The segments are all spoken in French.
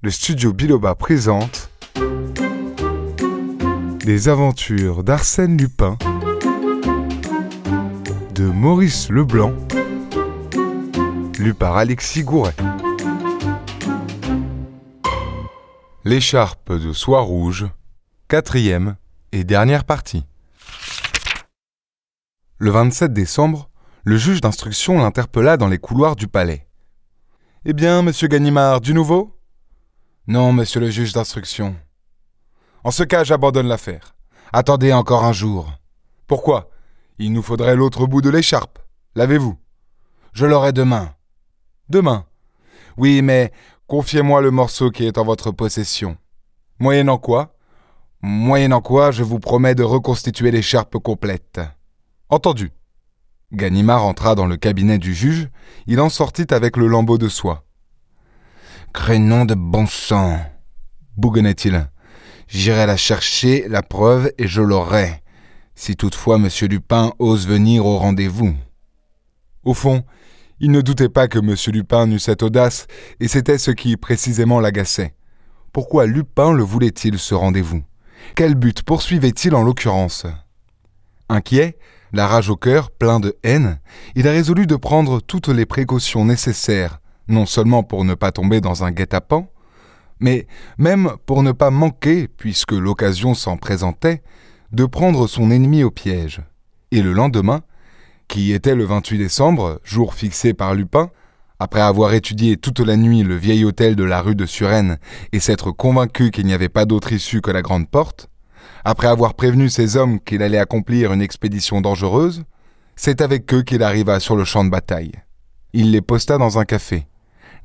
le studio Biloba présente Les aventures d'Arsène Lupin de Maurice Leblanc, lu par Alexis Gouret. L'écharpe de soie rouge, quatrième et dernière partie. Le 27 décembre, le juge d'instruction l'interpella dans les couloirs du palais. Eh bien, monsieur Ganimard, du nouveau? Non, monsieur le juge d'instruction. En ce cas, j'abandonne l'affaire. Attendez encore un jour. Pourquoi? Il nous faudrait l'autre bout de l'écharpe. L'avez-vous? Je l'aurai demain. Demain? Oui, mais confiez-moi le morceau qui est en votre possession. Moyennant quoi? Moyennant quoi, je vous promets de reconstituer l'écharpe complète. Entendu. Ganimard entra dans le cabinet du juge, il en sortit avec le lambeau de soie. Crénom de bon sang bougonnait-il. J'irai la chercher, la preuve, et je l'aurai, si toutefois M. Lupin ose venir au rendez-vous. Au fond, il ne doutait pas que M. Lupin eût cette audace, et c'était ce qui précisément l'agaçait. Pourquoi Lupin le voulait-il, ce rendez-vous? Quel but poursuivait-il en l'occurrence? Inquiet, la rage au cœur, plein de haine, il a résolu de prendre toutes les précautions nécessaires, non seulement pour ne pas tomber dans un guet-apens, mais même pour ne pas manquer, puisque l'occasion s'en présentait, de prendre son ennemi au piège. Et le lendemain, qui était le 28 décembre, jour fixé par Lupin, après avoir étudié toute la nuit le vieil hôtel de la rue de Suresnes et s'être convaincu qu'il n'y avait pas d'autre issue que la grande porte, après avoir prévenu ses hommes qu'il allait accomplir une expédition dangereuse, c'est avec eux qu'il arriva sur le champ de bataille. Il les posta dans un café.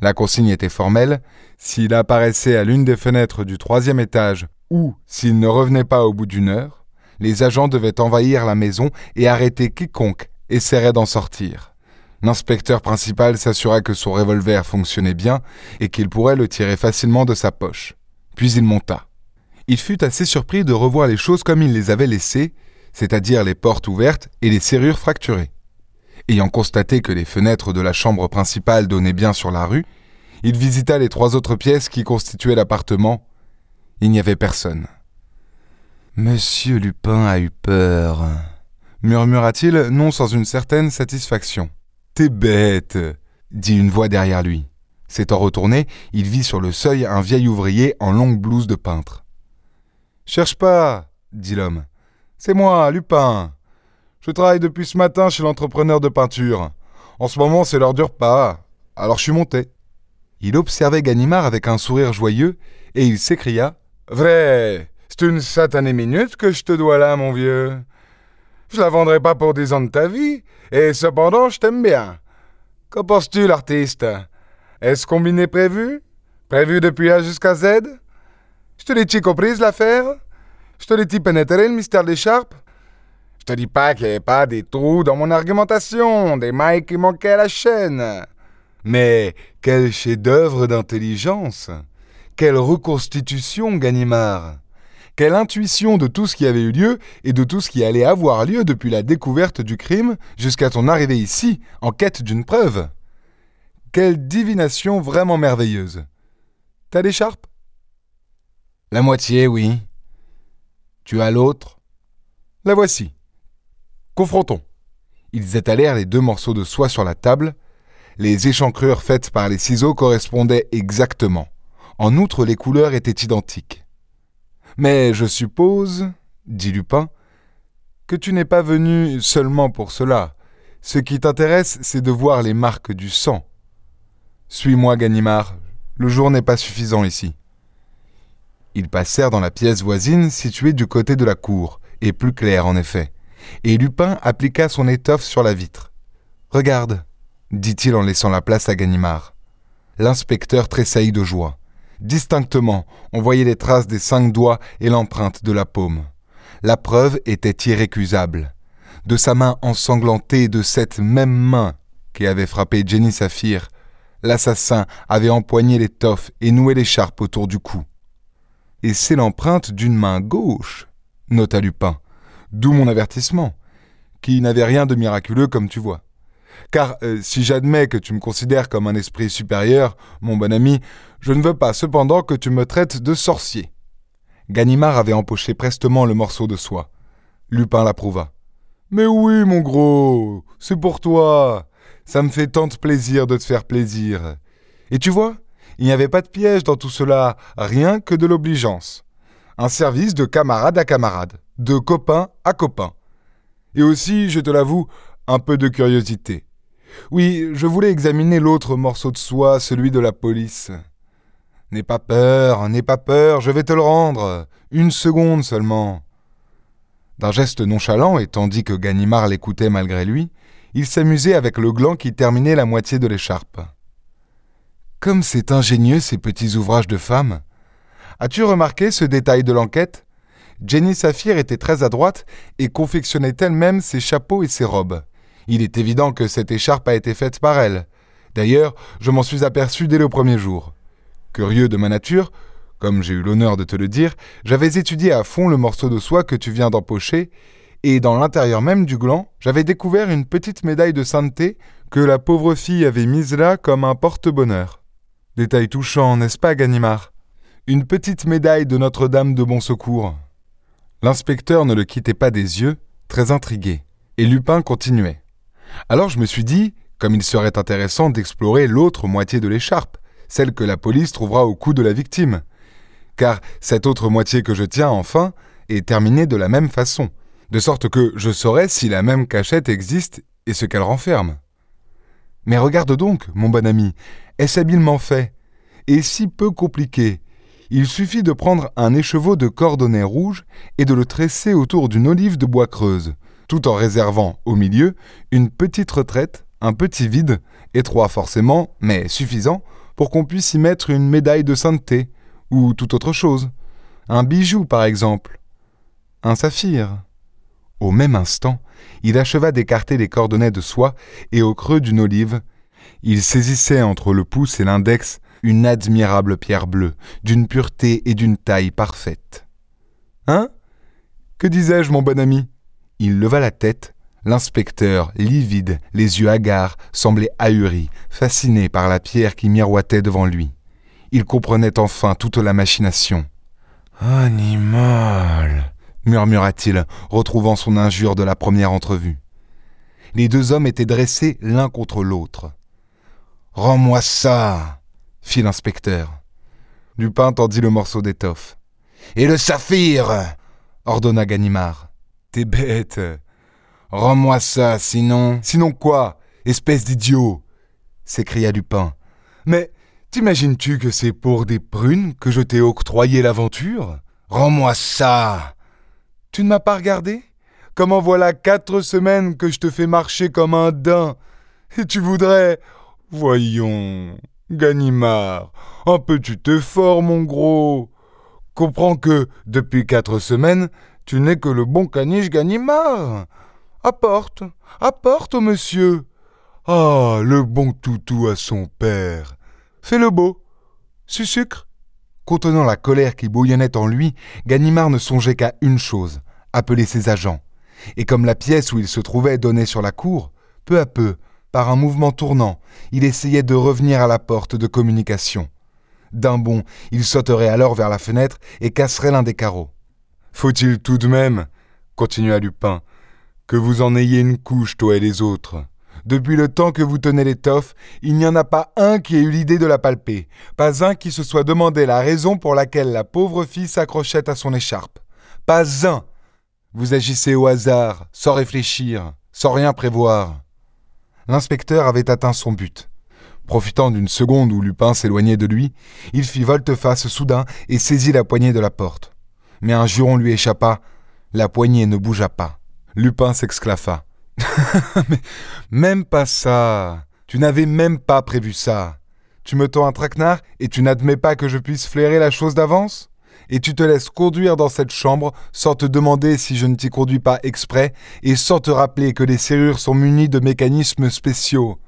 La consigne était formelle, s'il apparaissait à l'une des fenêtres du troisième étage ou s'il ne revenait pas au bout d'une heure, les agents devaient envahir la maison et arrêter quiconque essaierait d'en sortir. L'inspecteur principal s'assura que son revolver fonctionnait bien et qu'il pourrait le tirer facilement de sa poche. Puis il monta il fut assez surpris de revoir les choses comme il les avait laissées, c'est-à-dire les portes ouvertes et les serrures fracturées. Ayant constaté que les fenêtres de la chambre principale donnaient bien sur la rue, il visita les trois autres pièces qui constituaient l'appartement. Il n'y avait personne. Monsieur Lupin a eu peur, murmura-t-il, non sans une certaine satisfaction. T'es bête, dit une voix derrière lui. S'étant retourné, il vit sur le seuil un vieil ouvrier en longue blouse de peintre. Cherche pas, dit l'homme. C'est moi, Lupin. Je travaille depuis ce matin chez l'entrepreneur de peinture. En ce moment, c'est l'heure du repas. Alors je suis monté. Il observait Ganimard avec un sourire joyeux et il s'écria Vrai, c'est une satanée minute que je te dois là, mon vieux. Je la vendrai pas pour dix ans de ta vie, et cependant, je t'aime bien. Qu'en penses-tu, l'artiste? Est-ce combiné prévu? Prévu depuis A jusqu'à Z? Je te l'ai-tu comprise l'affaire? Je te l'ai-tu pénétré le mystère d'écharpe Je te dis pas qu'il n'y avait pas des trous dans mon argumentation, des mailles qui manquaient à la chaîne. Mais quel chef-d'œuvre d'intelligence Quelle reconstitution, Ganimard Quelle intuition de tout ce qui avait eu lieu et de tout ce qui allait avoir lieu depuis la découverte du crime jusqu'à ton arrivée ici, en quête d'une preuve Quelle divination vraiment merveilleuse T'as l'écharpe la moitié, oui. Tu as l'autre? La voici. Confrontons. Ils étalèrent les deux morceaux de soie sur la table. Les échancrures faites par les ciseaux correspondaient exactement. En outre, les couleurs étaient identiques. Mais je suppose, dit Lupin, que tu n'es pas venu seulement pour cela. Ce qui t'intéresse, c'est de voir les marques du sang. Suis-moi, Ganimard. Le jour n'est pas suffisant ici. Ils passèrent dans la pièce voisine située du côté de la cour, et plus claire en effet, et Lupin appliqua son étoffe sur la vitre. Regarde, dit-il en laissant la place à Ganimard. L'inspecteur tressaillit de joie. Distinctement, on voyait les traces des cinq doigts et l'empreinte de la paume. La preuve était irrécusable. De sa main ensanglantée de cette même main qui avait frappé Jenny Saphir, l'assassin avait empoigné l'étoffe et noué l'écharpe autour du cou et c'est l'empreinte d'une main gauche, nota Lupin. D'où mon avertissement, qui n'avait rien de miraculeux comme tu vois. Car euh, si j'admets que tu me considères comme un esprit supérieur, mon bon ami, Je ne veux pas cependant que tu me traites de sorcier. Ganimard avait empoché prestement le morceau de soie. Lupin l'approuva. Mais oui, mon gros, c'est pour toi. Ça me fait tant de plaisir de te faire plaisir. Et tu vois, il n'y avait pas de piège dans tout cela, rien que de l'obligeance. Un service de camarade à camarade, de copain à copain. Et aussi, je te l'avoue, un peu de curiosité. Oui, je voulais examiner l'autre morceau de soie, celui de la police. N'aie pas peur, n'aie pas peur, je vais te le rendre. Une seconde seulement. D'un geste nonchalant, et tandis que Ganimard l'écoutait malgré lui, il s'amusait avec le gland qui terminait la moitié de l'écharpe. Comme c'est ingénieux ces petits ouvrages de femmes. As-tu remarqué ce détail de l'enquête? Jenny Saphir était très adroite et confectionnait elle-même ses chapeaux et ses robes. Il est évident que cette écharpe a été faite par elle. D'ailleurs, je m'en suis aperçu dès le premier jour. Curieux de ma nature, comme j'ai eu l'honneur de te le dire, j'avais étudié à fond le morceau de soie que tu viens d'empocher, et dans l'intérieur même du gland, j'avais découvert une petite médaille de sainteté que la pauvre fille avait mise là comme un porte-bonheur. Détail touchant, n'est-ce pas, Ganimard? Une petite médaille de Notre-Dame de Bon Secours. L'inspecteur ne le quittait pas des yeux, très intrigué, et Lupin continuait. Alors je me suis dit, comme il serait intéressant d'explorer l'autre moitié de l'écharpe, celle que la police trouvera au cou de la victime. Car cette autre moitié que je tiens, enfin, est terminée de la même façon, de sorte que je saurai si la même cachette existe et ce qu'elle renferme. Mais regarde donc, mon bon ami, est-ce habilement fait? Et si peu compliqué? Il suffit de prendre un écheveau de cordonnet rouge et de le tresser autour d'une olive de bois creuse, tout en réservant, au milieu, une petite retraite, un petit vide, étroit forcément, mais suffisant, pour qu'on puisse y mettre une médaille de sainteté, ou toute autre chose. Un bijou, par exemple. Un saphir. Au même instant, il acheva d'écarter les cordonnets de soie et au creux d'une olive, il saisissait entre le pouce et l'index une admirable pierre bleue, d'une pureté et d'une taille parfaite. Hein? Que disais-je, mon bon ami? Il leva la tête. L'inspecteur, livide, les yeux hagards, semblait ahuri, fasciné par la pierre qui miroitait devant lui. Il comprenait enfin toute la machination. Animal murmura-t-il, retrouvant son injure de la première entrevue. Les deux hommes étaient dressés l'un contre l'autre. Rends-moi ça fit l'inspecteur. Lupin tendit le morceau d'étoffe. Et le saphir ordonna Ganimard. T'es bête. Rends-moi ça, sinon. Sinon quoi Espèce d'idiot s'écria Lupin. Mais t'imagines-tu que c'est pour des prunes que je t'ai octroyé l'aventure? Rends-moi ça tu ne m'as pas regardé? Comment voilà quatre semaines que je te fais marcher comme un daim Et tu voudrais. Voyons. Ganimard, un petit effort, mon gros. Comprends que, depuis quatre semaines, tu n'es que le bon caniche Ganimard. Apporte, apporte, monsieur. Ah, le bon toutou à son père. Fais le beau. Sucre Contenant la colère qui bouillonnait en lui, Ganimard ne songeait qu'à une chose appeler ses agents. Et comme la pièce où il se trouvait donnait sur la cour, peu à peu, par un mouvement tournant, il essayait de revenir à la porte de communication. D'un bond, il sauterait alors vers la fenêtre et casserait l'un des carreaux. Faut-il tout de même, continua Lupin, que vous en ayez une couche, toi et les autres. Depuis le temps que vous tenez l'étoffe, il n'y en a pas un qui ait eu l'idée de la palper, pas un qui se soit demandé la raison pour laquelle la pauvre fille s'accrochait à son écharpe. Pas un. Vous agissez au hasard, sans réfléchir, sans rien prévoir. L'inspecteur avait atteint son but. Profitant d'une seconde où Lupin s'éloignait de lui, il fit volte-face soudain et saisit la poignée de la porte. Mais un juron lui échappa. La poignée ne bougea pas. Lupin s'exclaffa. Mais même pas ça. Tu n'avais même pas prévu ça. Tu me tends un traquenard et tu n'admets pas que je puisse flairer la chose d'avance? Et tu te laisses conduire dans cette chambre sans te demander si je ne t'y conduis pas exprès et sans te rappeler que les serrures sont munies de mécanismes spéciaux.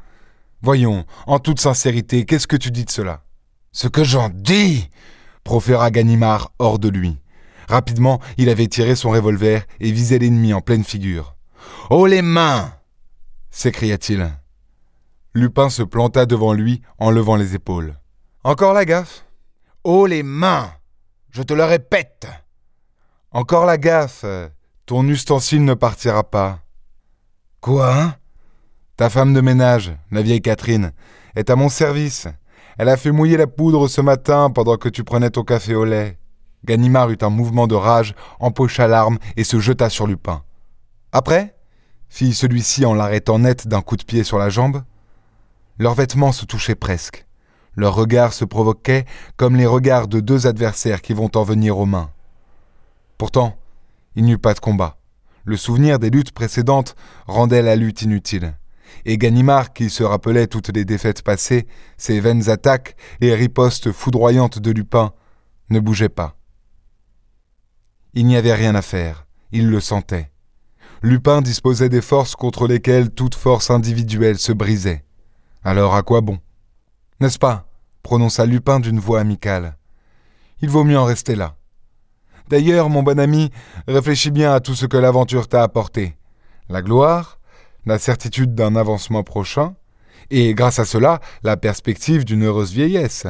Voyons, en toute sincérité, qu'est-ce que tu dis de cela? Ce que j'en dis proféra Ganimard hors de lui. Rapidement, il avait tiré son revolver et visait l'ennemi en pleine figure. Oh les mains s'écria-t-il. Lupin se planta devant lui en levant les épaules. Encore la gaffe? Haut les mains Je te le répète Encore la gaffe Ton ustensile ne partira pas. Quoi hein? Ta femme de ménage, la vieille Catherine, est à mon service. Elle a fait mouiller la poudre ce matin pendant que tu prenais ton café au lait. Ganimard eut un mouvement de rage, empocha l'arme et se jeta sur Lupin. Après? fit celui-ci en l'arrêtant net d'un coup de pied sur la jambe. Leurs vêtements se touchaient presque. Leurs regards se provoquaient comme les regards de deux adversaires qui vont en venir aux mains. Pourtant, il n'y eut pas de combat. Le souvenir des luttes précédentes rendait la lutte inutile. Et Ganimard, qui se rappelait toutes les défaites passées, ses vaines attaques et ripostes foudroyantes de Lupin, ne bougeait pas. Il n'y avait rien à faire, il le sentait. Lupin disposait des forces contre lesquelles toute force individuelle se brisait. Alors à quoi bon? N'est-ce pas? prononça Lupin d'une voix amicale. Il vaut mieux en rester là. D'ailleurs, mon bon ami, réfléchis bien à tout ce que l'aventure t'a apporté. La gloire, la certitude d'un avancement prochain, et grâce à cela, la perspective d'une heureuse vieillesse.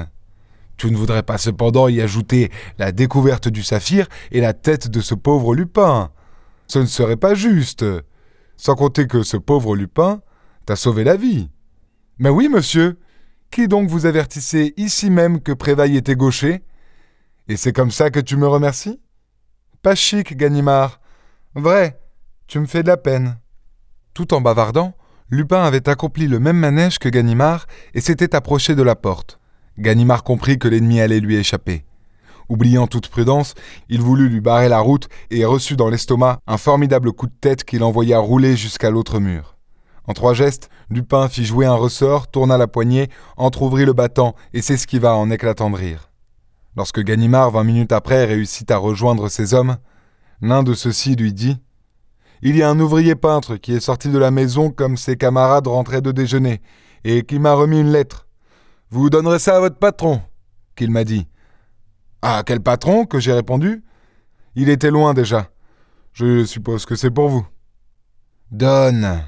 Tu ne voudrais pas cependant y ajouter la découverte du saphir et la tête de ce pauvre Lupin. Ce ne serait pas juste. Sans compter que ce pauvre Lupin t'a sauvé la vie. Mais oui, monsieur, qui donc vous avertissait ici même que Prévaille était gaucher Et c'est comme ça que tu me remercies? Pas chic, Ganimard. Vrai, tu me fais de la peine. Tout en bavardant, Lupin avait accompli le même manège que Ganimard et s'était approché de la porte. Ganimard comprit que l'ennemi allait lui échapper. Oubliant toute prudence, il voulut lui barrer la route et reçut dans l'estomac un formidable coup de tête qui l'envoya rouler jusqu'à l'autre mur. En trois gestes, Lupin fit jouer un ressort, tourna la poignée, entr'ouvrit le battant et s'esquiva en éclatant de rire. Lorsque Ganimard, vingt minutes après, réussit à rejoindre ses hommes, l'un de ceux-ci lui dit Il y a un ouvrier peintre qui est sorti de la maison comme ses camarades rentraient de déjeuner, et qui m'a remis une lettre. Vous donnerez ça à votre patron, qu'il m'a dit. Ah, quel patron? que j'ai répondu. Il était loin déjà. Je suppose que c'est pour vous. Donne,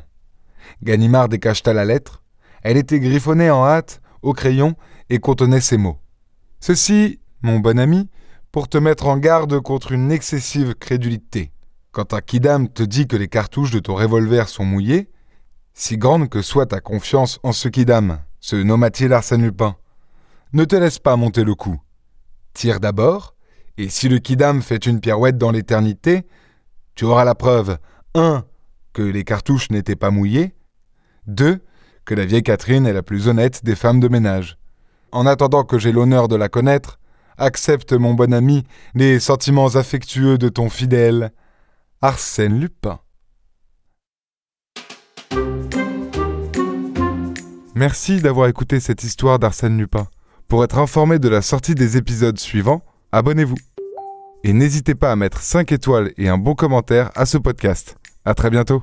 Ganimard décacheta la lettre. Elle était griffonnée en hâte, au crayon, et contenait ces mots. Ceci, mon bon ami, pour te mettre en garde contre une excessive crédulité. Quand un kidam te dit que les cartouches de ton revolver sont mouillées, si grande que soit ta confiance en ce kidam, se nomma-t-il Arsène Lupin, ne te laisse pas monter le coup. Tire d'abord, et si le kidam fait une pirouette dans l'éternité, tu auras la preuve 1. que les cartouches n'étaient pas mouillées, 2. Que la vieille Catherine est la plus honnête des femmes de ménage. En attendant que j'ai l'honneur de la connaître, accepte, mon bon ami, les sentiments affectueux de ton fidèle Arsène Lupin. Merci d'avoir écouté cette histoire d'Arsène Lupin. Pour être informé de la sortie des épisodes suivants, abonnez-vous. Et n'hésitez pas à mettre 5 étoiles et un bon commentaire à ce podcast. À très bientôt.